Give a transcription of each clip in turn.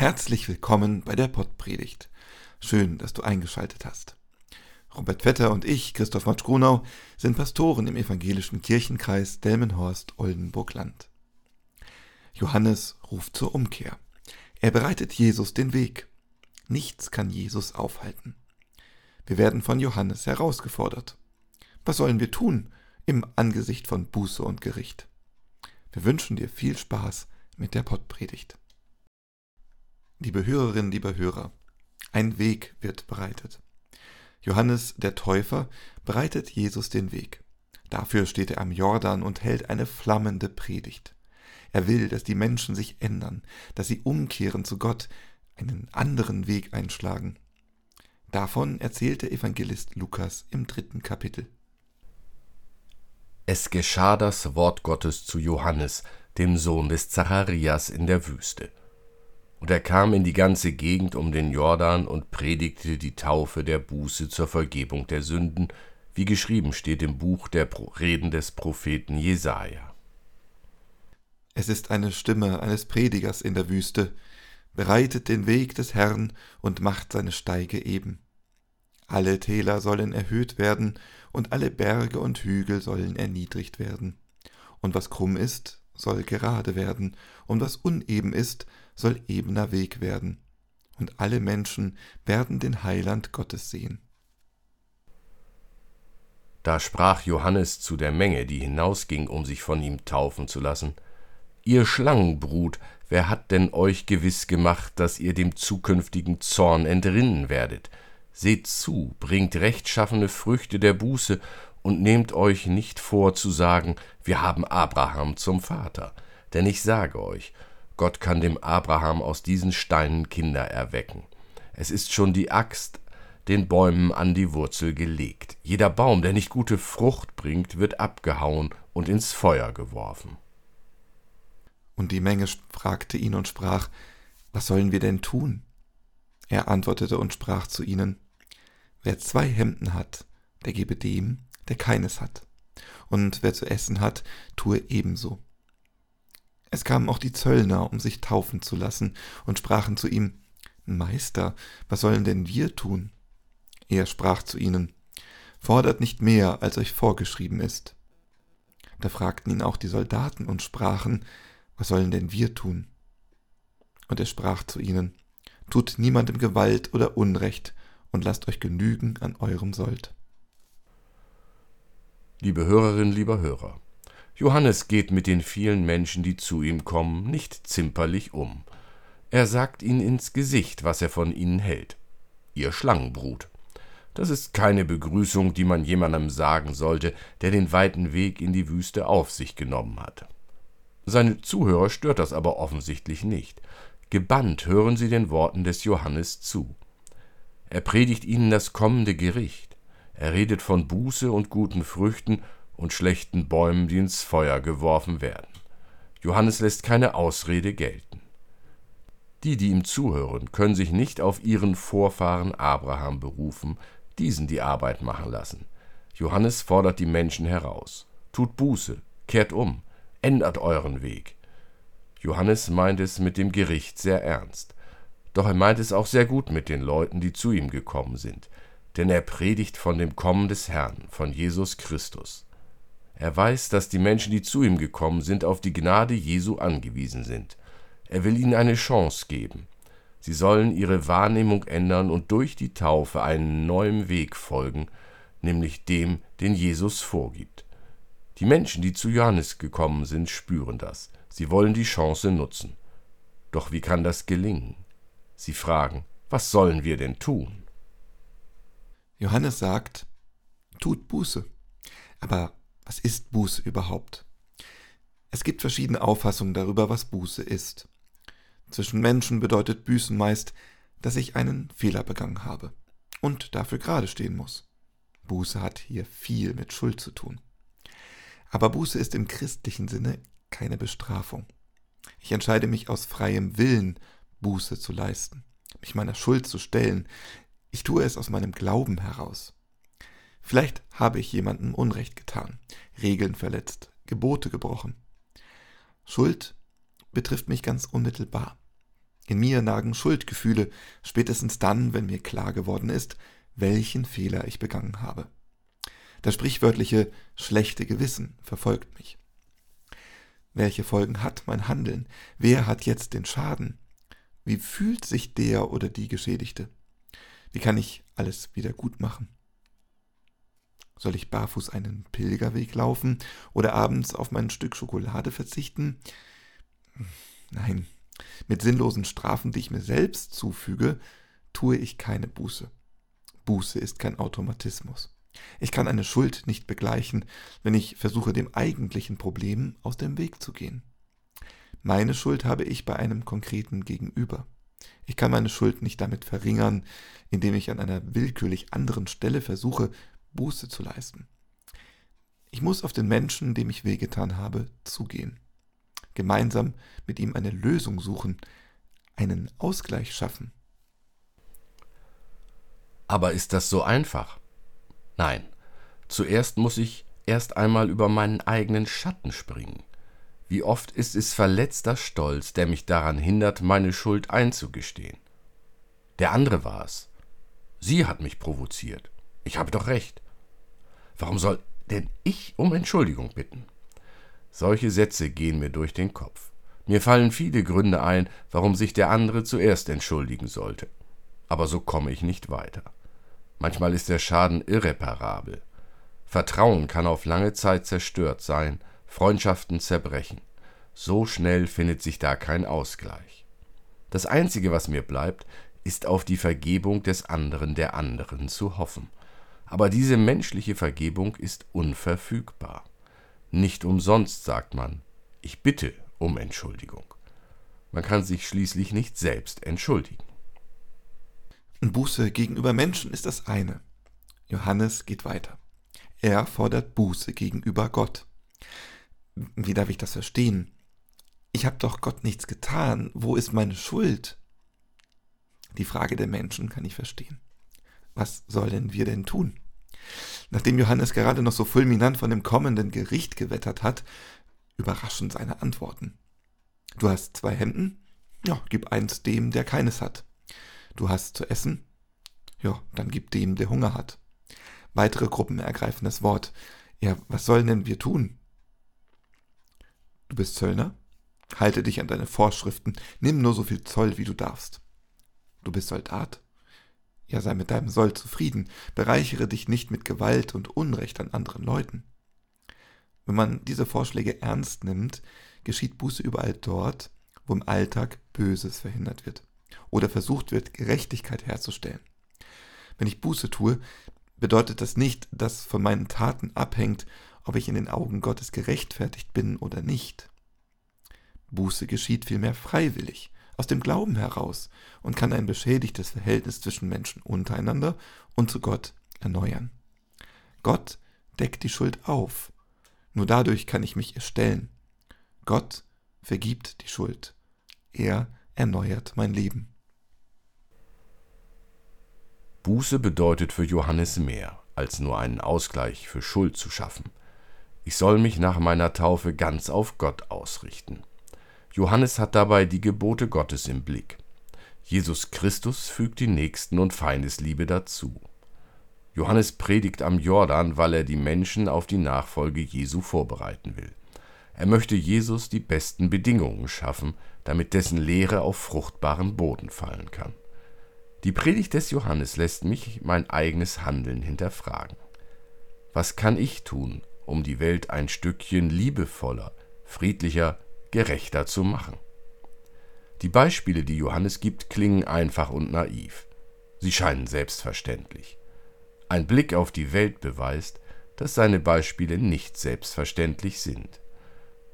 Herzlich willkommen bei der Pottpredigt. Schön, dass du eingeschaltet hast. Robert Vetter und ich, Christoph Matsch-Grunau, sind Pastoren im evangelischen Kirchenkreis Delmenhorst-Oldenburg-Land. Johannes ruft zur Umkehr. Er bereitet Jesus den Weg. Nichts kann Jesus aufhalten. Wir werden von Johannes herausgefordert. Was sollen wir tun im Angesicht von Buße und Gericht? Wir wünschen dir viel Spaß mit der Pottpredigt. Liebe Hörerinnen, lieber Hörer, ein Weg wird bereitet. Johannes der Täufer bereitet Jesus den Weg. Dafür steht er am Jordan und hält eine flammende Predigt. Er will, dass die Menschen sich ändern, dass sie umkehren zu Gott, einen anderen Weg einschlagen. Davon erzählt der Evangelist Lukas im dritten Kapitel. Es geschah das Wort Gottes zu Johannes, dem Sohn des Zacharias in der Wüste. Und er kam in die ganze Gegend um den Jordan und predigte die Taufe der Buße zur Vergebung der Sünden, wie geschrieben steht im Buch der Reden des Propheten Jesaja. Es ist eine Stimme eines Predigers in der Wüste, bereitet den Weg des Herrn und macht seine Steige eben. Alle Täler sollen erhöht werden und alle Berge und Hügel sollen erniedrigt werden. Und was krumm ist, soll gerade werden, und was uneben ist, soll ebener Weg werden, und alle Menschen werden den Heiland Gottes sehen. Da sprach Johannes zu der Menge, die hinausging, um sich von ihm taufen zu lassen, Ihr Schlangenbrut, wer hat denn euch gewiss gemacht, dass ihr dem zukünftigen Zorn entrinnen werdet? Seht zu, bringt rechtschaffene Früchte der Buße und nehmt euch nicht vor zu sagen, wir haben Abraham zum Vater. Denn ich sage euch, Gott kann dem Abraham aus diesen Steinen Kinder erwecken. Es ist schon die Axt den Bäumen an die Wurzel gelegt. Jeder Baum, der nicht gute Frucht bringt, wird abgehauen und ins Feuer geworfen. Und die Menge fragte ihn und sprach, Was sollen wir denn tun? Er antwortete und sprach zu ihnen, Wer zwei Hemden hat, der gebe dem, der keines hat. Und wer zu essen hat, tue ebenso. Es kamen auch die Zöllner, um sich taufen zu lassen, und sprachen zu ihm, Meister, was sollen denn wir tun? Er sprach zu ihnen, Fordert nicht mehr, als euch vorgeschrieben ist. Da fragten ihn auch die Soldaten und sprachen, Was sollen denn wir tun? Und er sprach zu ihnen, Tut niemandem Gewalt oder Unrecht und lasst euch genügen an eurem Sold. Liebe Hörerinnen, lieber Hörer, Johannes geht mit den vielen Menschen, die zu ihm kommen, nicht zimperlich um. Er sagt ihnen ins Gesicht, was er von ihnen hält. Ihr Schlangenbrut. Das ist keine Begrüßung, die man jemandem sagen sollte, der den weiten Weg in die Wüste auf sich genommen hat. Seine Zuhörer stört das aber offensichtlich nicht. Gebannt hören sie den Worten des Johannes zu. Er predigt ihnen das kommende Gericht. Er redet von Buße und guten Früchten und schlechten Bäumen, die ins Feuer geworfen werden. Johannes lässt keine Ausrede gelten. Die, die ihm zuhören, können sich nicht auf ihren Vorfahren Abraham berufen, diesen die Arbeit machen lassen. Johannes fordert die Menschen heraus. Tut Buße, kehrt um, ändert euren Weg. Johannes meint es mit dem Gericht sehr ernst. Doch er meint es auch sehr gut mit den Leuten, die zu ihm gekommen sind, denn er predigt von dem Kommen des Herrn, von Jesus Christus. Er weiß, dass die Menschen, die zu ihm gekommen sind, auf die Gnade Jesu angewiesen sind. Er will ihnen eine Chance geben. Sie sollen ihre Wahrnehmung ändern und durch die Taufe einen neuen Weg folgen, nämlich dem, den Jesus vorgibt. Die Menschen, die zu Johannes gekommen sind, spüren das. Sie wollen die Chance nutzen. Doch wie kann das gelingen? Sie fragen, was sollen wir denn tun? Johannes sagt, tut Buße. Aber was ist Buße überhaupt? Es gibt verschiedene Auffassungen darüber, was Buße ist. Zwischen Menschen bedeutet Büßen meist, dass ich einen Fehler begangen habe und dafür gerade stehen muss. Buße hat hier viel mit Schuld zu tun. Aber Buße ist im christlichen Sinne keine Bestrafung. Ich entscheide mich aus freiem Willen, Buße zu leisten, mich meiner Schuld zu stellen. Ich tue es aus meinem Glauben heraus. Vielleicht habe ich jemandem Unrecht getan, Regeln verletzt, Gebote gebrochen. Schuld betrifft mich ganz unmittelbar. In mir nagen Schuldgefühle, spätestens dann, wenn mir klar geworden ist, welchen Fehler ich begangen habe. Das sprichwörtliche schlechte Gewissen verfolgt mich. Welche Folgen hat mein Handeln? Wer hat jetzt den Schaden? Wie fühlt sich der oder die Geschädigte? Wie kann ich alles wieder gut machen? Soll ich barfuß einen Pilgerweg laufen oder abends auf mein Stück Schokolade verzichten? Nein, mit sinnlosen Strafen, die ich mir selbst zufüge, tue ich keine Buße. Buße ist kein Automatismus. Ich kann eine Schuld nicht begleichen, wenn ich versuche, dem eigentlichen Problem aus dem Weg zu gehen. Meine Schuld habe ich bei einem konkreten Gegenüber. Ich kann meine Schuld nicht damit verringern, indem ich an einer willkürlich anderen Stelle versuche, Buße zu leisten. Ich muss auf den Menschen, dem ich wehgetan habe, zugehen. Gemeinsam mit ihm eine Lösung suchen, einen Ausgleich schaffen. Aber ist das so einfach? Nein, zuerst muss ich erst einmal über meinen eigenen Schatten springen. Wie oft ist es verletzter Stolz, der mich daran hindert, meine Schuld einzugestehen. Der andere war es. Sie hat mich provoziert. Ich habe doch recht. Warum soll denn ich um Entschuldigung bitten? Solche Sätze gehen mir durch den Kopf. Mir fallen viele Gründe ein, warum sich der andere zuerst entschuldigen sollte. Aber so komme ich nicht weiter. Manchmal ist der Schaden irreparabel. Vertrauen kann auf lange Zeit zerstört sein, Freundschaften zerbrechen. So schnell findet sich da kein Ausgleich. Das Einzige, was mir bleibt, ist auf die Vergebung des anderen der anderen zu hoffen. Aber diese menschliche Vergebung ist unverfügbar. Nicht umsonst sagt man, ich bitte um Entschuldigung. Man kann sich schließlich nicht selbst entschuldigen. Buße gegenüber Menschen ist das eine. Johannes geht weiter. Er fordert Buße gegenüber Gott. Wie darf ich das verstehen? Ich habe doch Gott nichts getan. Wo ist meine Schuld? Die Frage der Menschen kann ich verstehen. Was sollen wir denn tun? Nachdem Johannes gerade noch so fulminant von dem kommenden Gericht gewettert hat, überraschen seine Antworten. Du hast zwei Hemden? Ja, gib eins dem, der keines hat. Du hast zu essen? Ja, dann gib dem, der Hunger hat. Weitere Gruppen ergreifen das Wort. Ja, was sollen denn wir tun? Du bist Zöllner? Halte dich an deine Vorschriften, nimm nur so viel Zoll, wie du darfst. Du bist Soldat? Ja, sei mit deinem Soll zufrieden, bereichere dich nicht mit Gewalt und Unrecht an anderen Leuten. Wenn man diese Vorschläge ernst nimmt, geschieht Buße überall dort, wo im Alltag Böses verhindert wird oder versucht wird, Gerechtigkeit herzustellen. Wenn ich Buße tue, bedeutet das nicht, dass von meinen Taten abhängt, ob ich in den Augen Gottes gerechtfertigt bin oder nicht. Buße geschieht vielmehr freiwillig, aus dem Glauben heraus und kann ein beschädigtes Verhältnis zwischen Menschen untereinander und zu Gott erneuern. Gott deckt die Schuld auf. Nur dadurch kann ich mich erstellen. Gott vergibt die Schuld. Er erneuert mein Leben. Buße bedeutet für Johannes mehr, als nur einen Ausgleich für Schuld zu schaffen. Ich soll mich nach meiner Taufe ganz auf Gott ausrichten. Johannes hat dabei die Gebote Gottes im Blick. Jesus Christus fügt die Nächsten- und Feindesliebe dazu. Johannes predigt am Jordan, weil er die Menschen auf die Nachfolge Jesu vorbereiten will. Er möchte Jesus die besten Bedingungen schaffen, damit dessen Lehre auf fruchtbaren Boden fallen kann. Die Predigt des Johannes lässt mich mein eigenes Handeln hinterfragen. Was kann ich tun, um die Welt ein Stückchen liebevoller, friedlicher, gerechter zu machen? Die Beispiele, die Johannes gibt, klingen einfach und naiv. Sie scheinen selbstverständlich. Ein Blick auf die Welt beweist, dass seine Beispiele nicht selbstverständlich sind.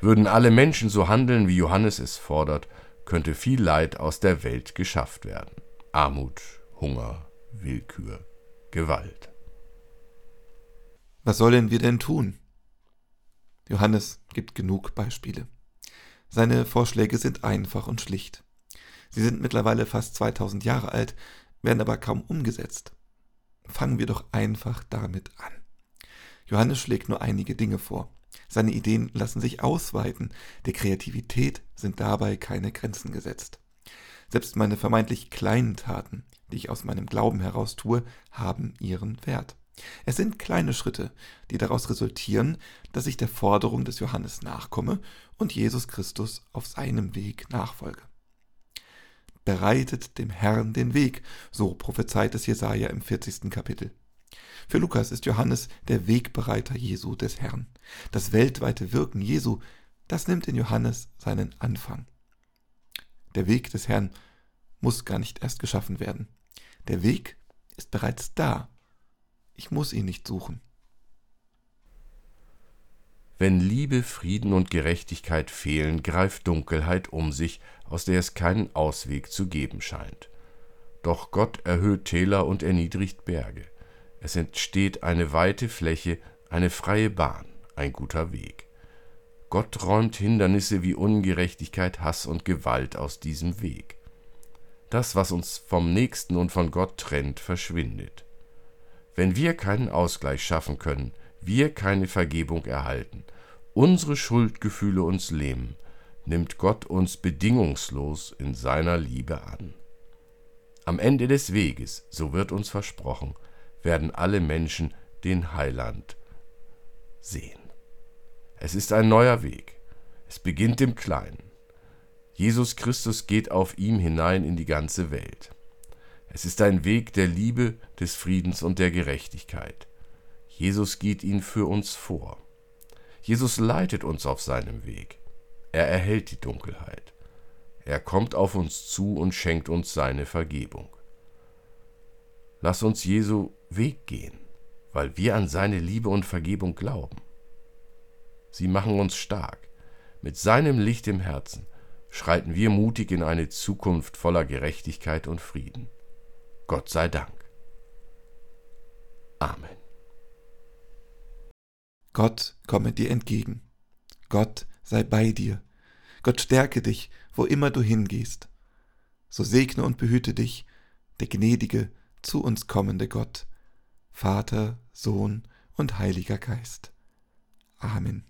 Würden alle Menschen so handeln, wie Johannes es fordert, könnte viel Leid aus der Welt geschafft werden. Armut, Hunger, Willkür, Gewalt. Was sollen wir denn tun? Johannes gibt genug Beispiele. Seine Vorschläge sind einfach und schlicht. Sie sind mittlerweile fast 2000 Jahre alt, werden aber kaum umgesetzt. Fangen wir doch einfach damit an. Johannes schlägt nur einige Dinge vor. Seine Ideen lassen sich ausweiten, der Kreativität sind dabei keine Grenzen gesetzt. Selbst meine vermeintlich kleinen Taten, die ich aus meinem Glauben heraus tue, haben ihren Wert. Es sind kleine Schritte, die daraus resultieren, dass ich der Forderung des Johannes nachkomme und Jesus Christus auf seinem Weg nachfolge. Bereitet dem Herrn den Weg, so prophezeit es Jesaja im 40. Kapitel. Für Lukas ist Johannes der Wegbereiter Jesu des Herrn. Das weltweite Wirken Jesu, das nimmt in Johannes seinen Anfang. Der Weg des Herrn muss gar nicht erst geschaffen werden. Der Weg ist bereits da. Ich muss ihn nicht suchen. Wenn Liebe, Frieden und Gerechtigkeit fehlen, greift Dunkelheit um sich, aus der es keinen Ausweg zu geben scheint. Doch Gott erhöht Täler und erniedrigt Berge. Es entsteht eine weite Fläche, eine freie Bahn, ein guter Weg. Gott räumt Hindernisse wie Ungerechtigkeit, Hass und Gewalt aus diesem Weg. Das, was uns vom Nächsten und von Gott trennt, verschwindet. Wenn wir keinen Ausgleich schaffen können, wir keine Vergebung erhalten, unsere Schuldgefühle uns lähmen, nimmt Gott uns bedingungslos in seiner Liebe an. Am Ende des Weges, so wird uns versprochen, werden alle Menschen den Heiland sehen. Es ist ein neuer Weg. Es beginnt im Kleinen. Jesus Christus geht auf ihm hinein in die ganze Welt. Es ist ein Weg der Liebe, des Friedens und der Gerechtigkeit. Jesus geht ihn für uns vor. Jesus leitet uns auf seinem Weg. Er erhält die Dunkelheit. Er kommt auf uns zu und schenkt uns seine Vergebung. Lass uns Jesu Weg gehen, weil wir an seine Liebe und Vergebung glauben. Sie machen uns stark. Mit seinem Licht im Herzen schreiten wir mutig in eine Zukunft voller Gerechtigkeit und Frieden. Gott sei Dank. Amen. Gott komme dir entgegen. Gott sei bei dir. Gott stärke dich, wo immer du hingehst. So segne und behüte dich, der gnädige, zu uns kommende Gott, Vater, Sohn und Heiliger Geist. Amen.